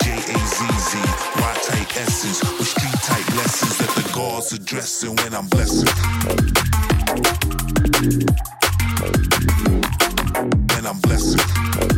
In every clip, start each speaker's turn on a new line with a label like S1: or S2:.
S1: got the J A Z Z, Y type essence with street type lessons that the gods addressing when I'm blessing. When I'm blessing.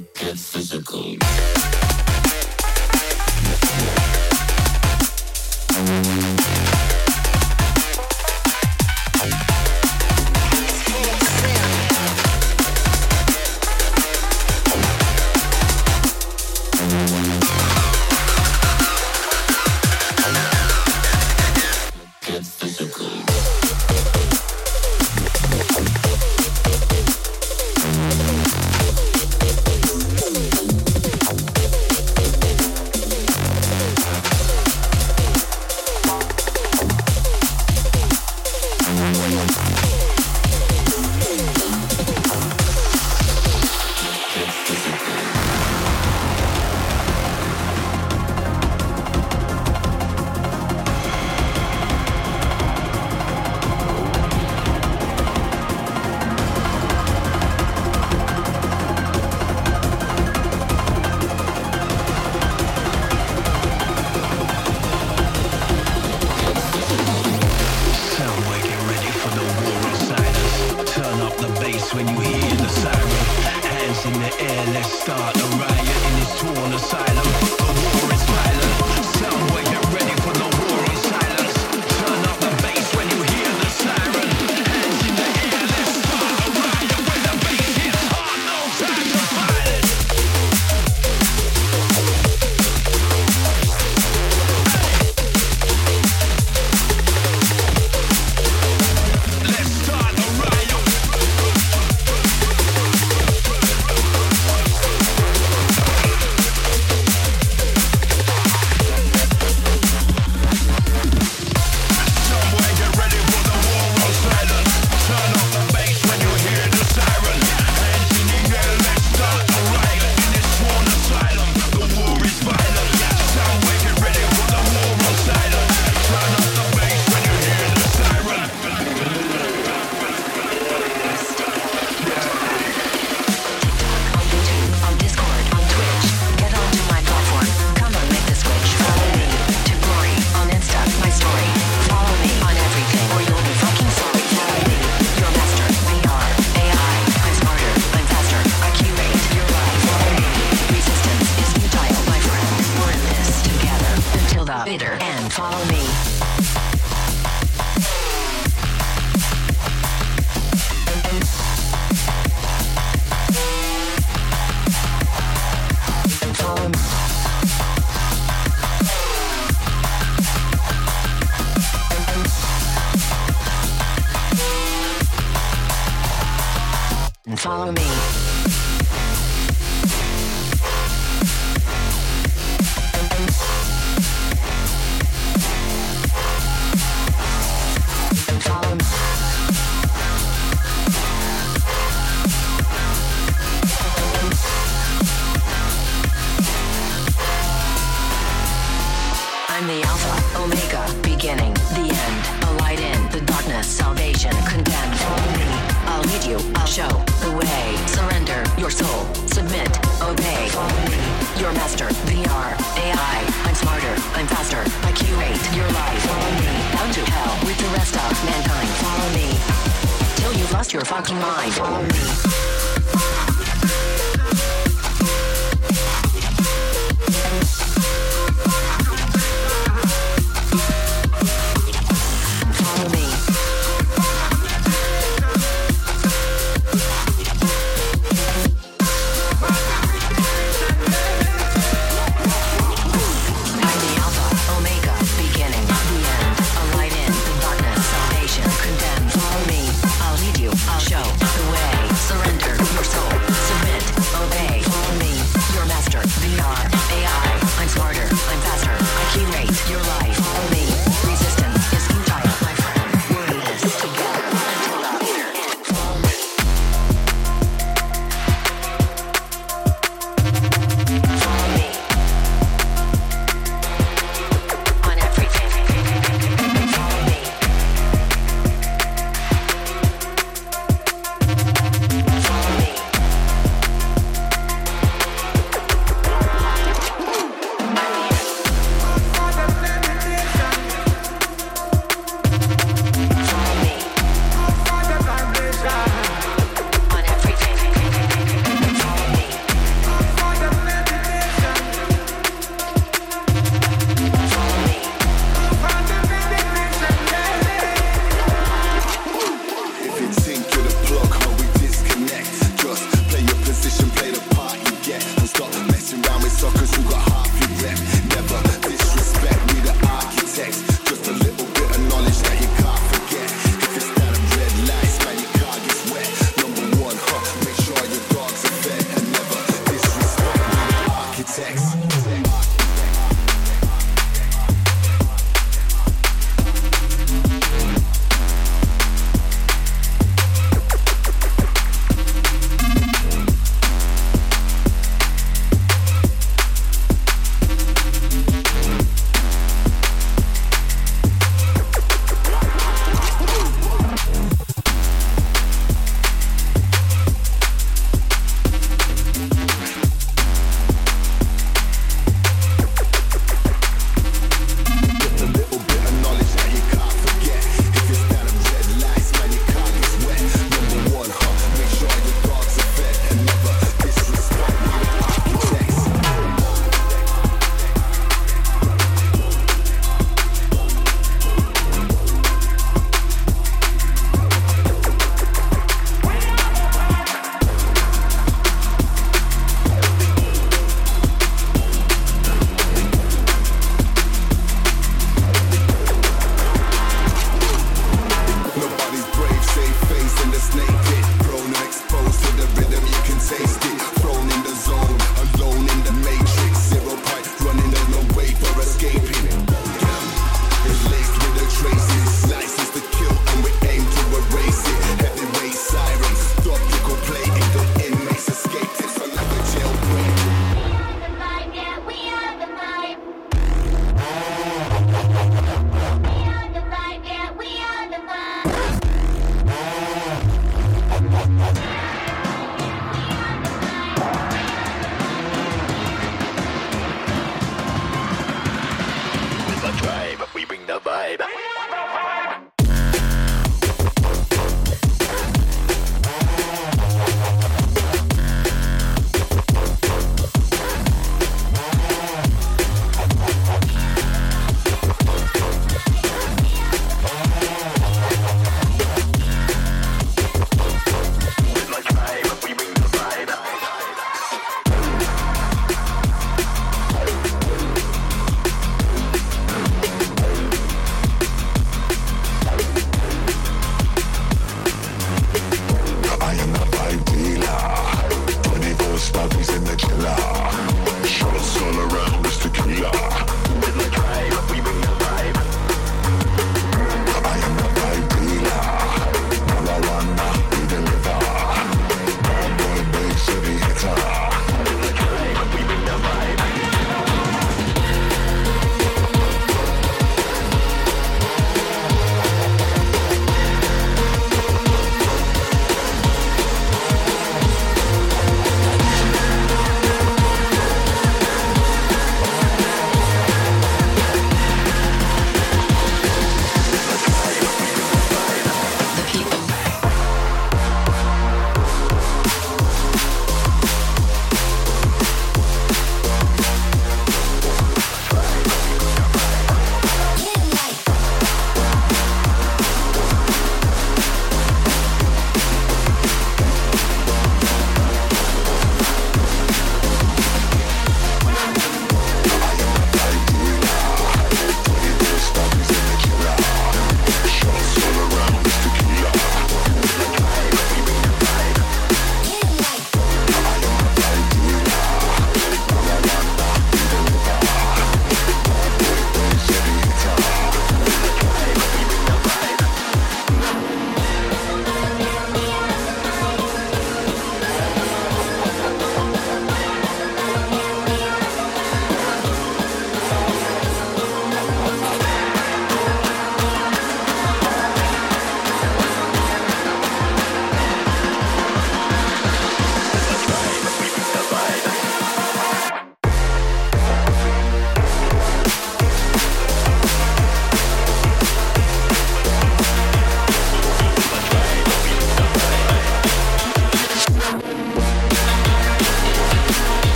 S2: metaphysical.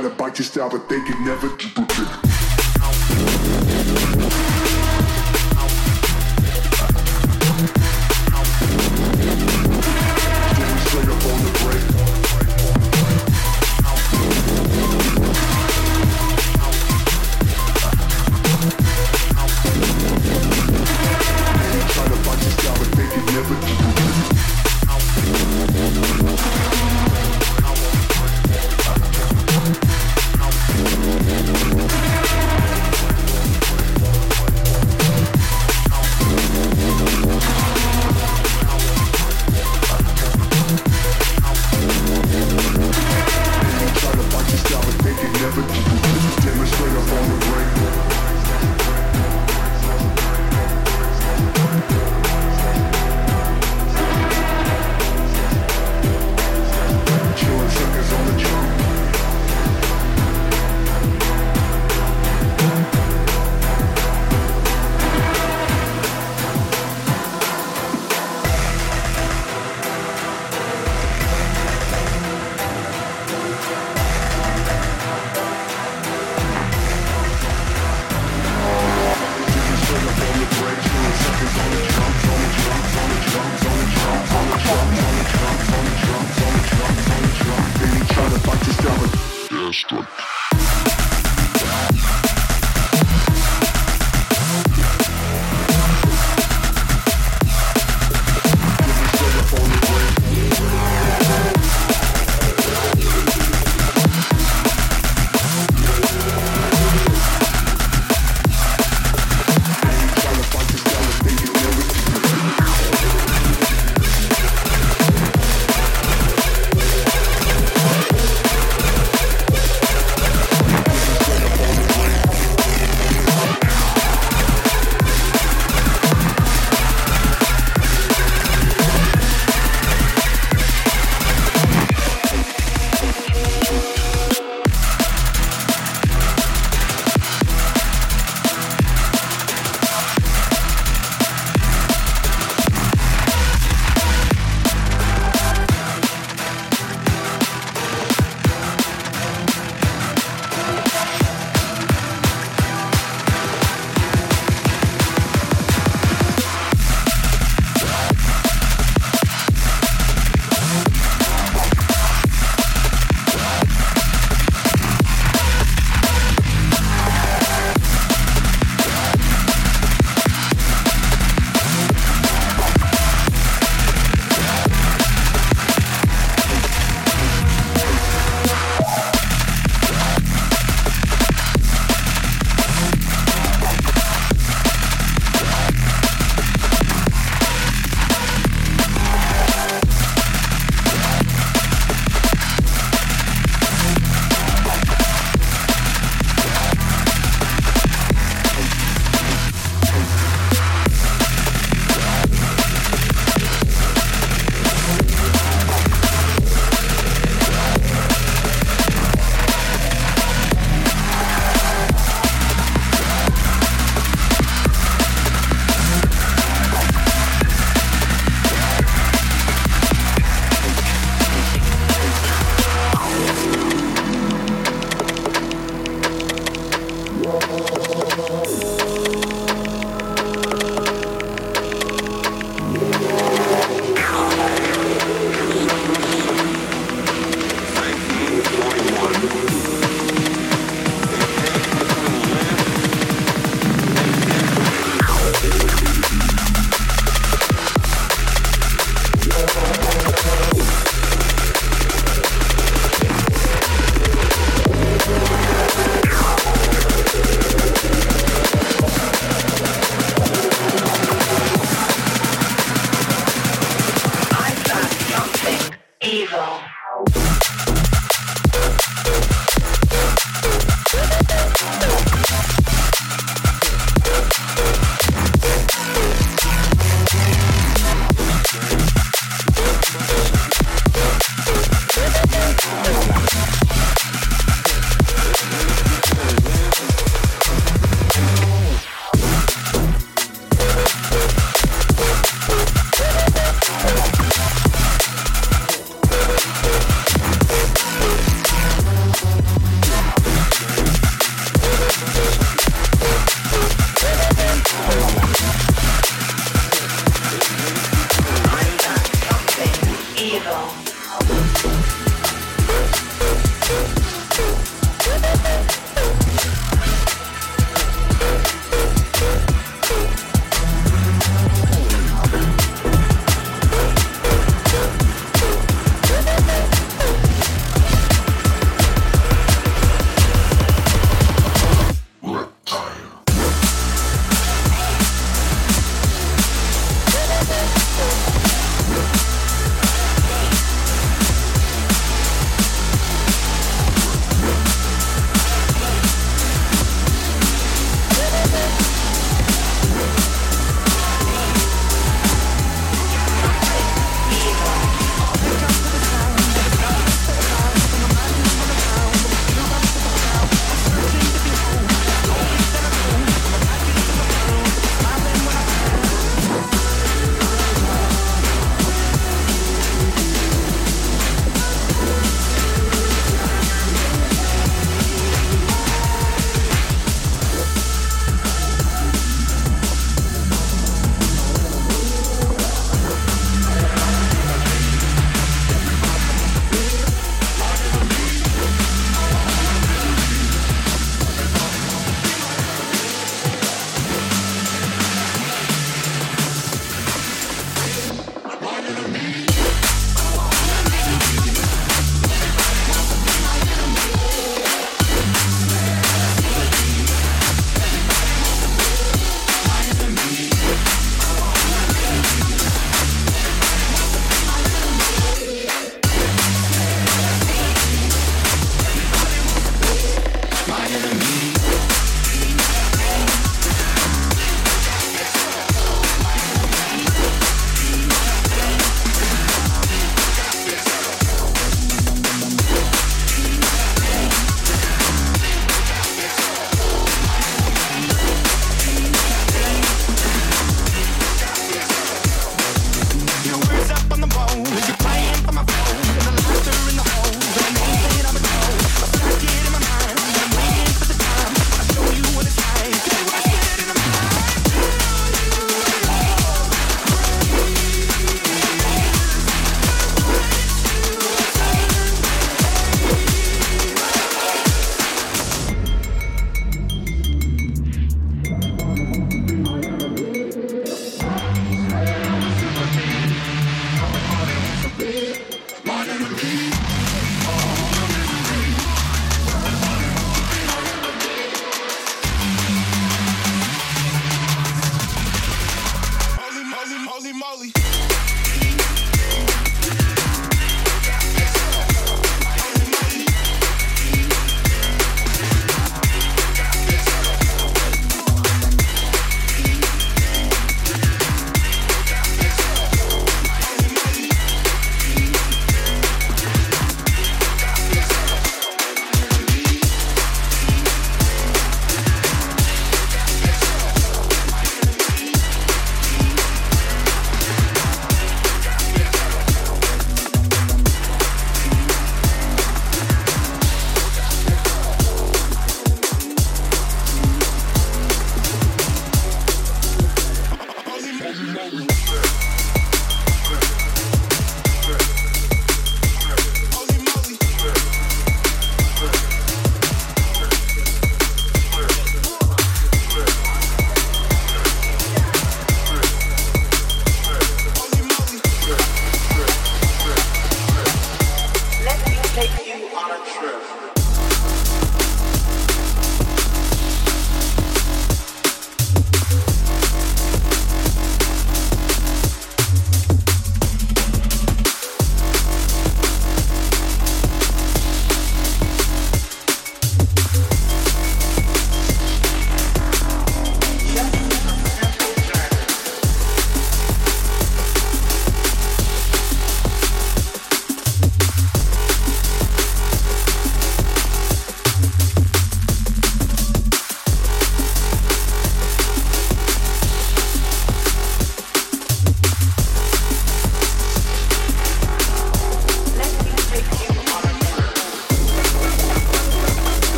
S2: try to bite your style, but they can never duplicate.